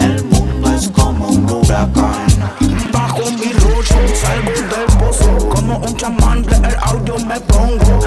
El mundo es como un huracán. Bajo mi rush salgo del pozo. Como un chamán, el audio me pongo.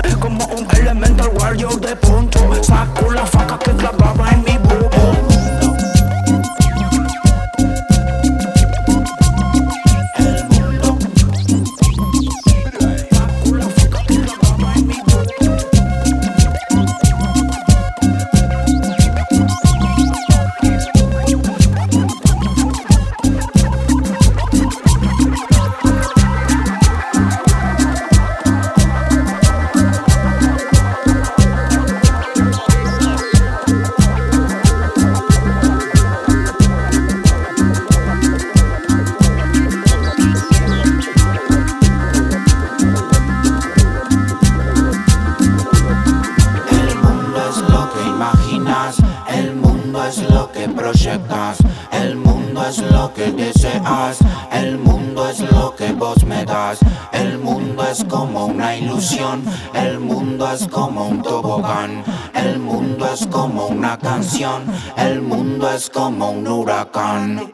El mundo es lo que deseas, el mundo es lo que vos me das. El mundo es como una ilusión, el mundo es como un tobogán. El mundo es como una canción, el mundo es como un huracán.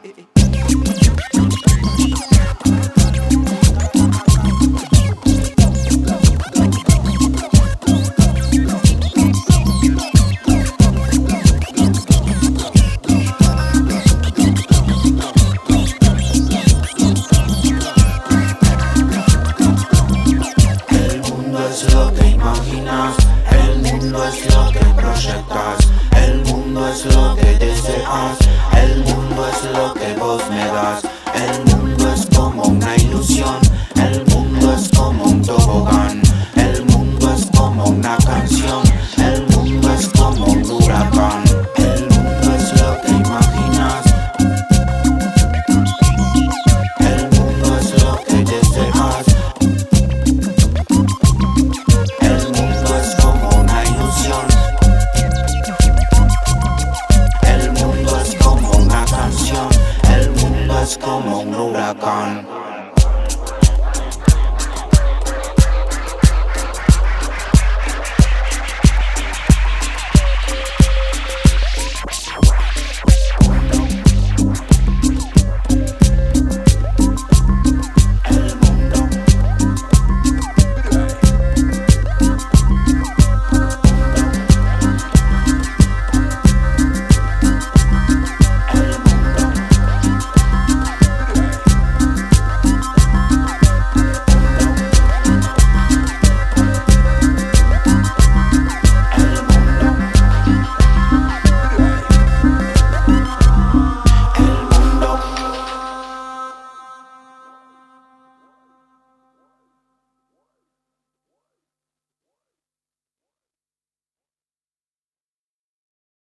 El mundo es lo que deseas. El mundo es lo que vos me das. El mundo es como una ilusión. gone.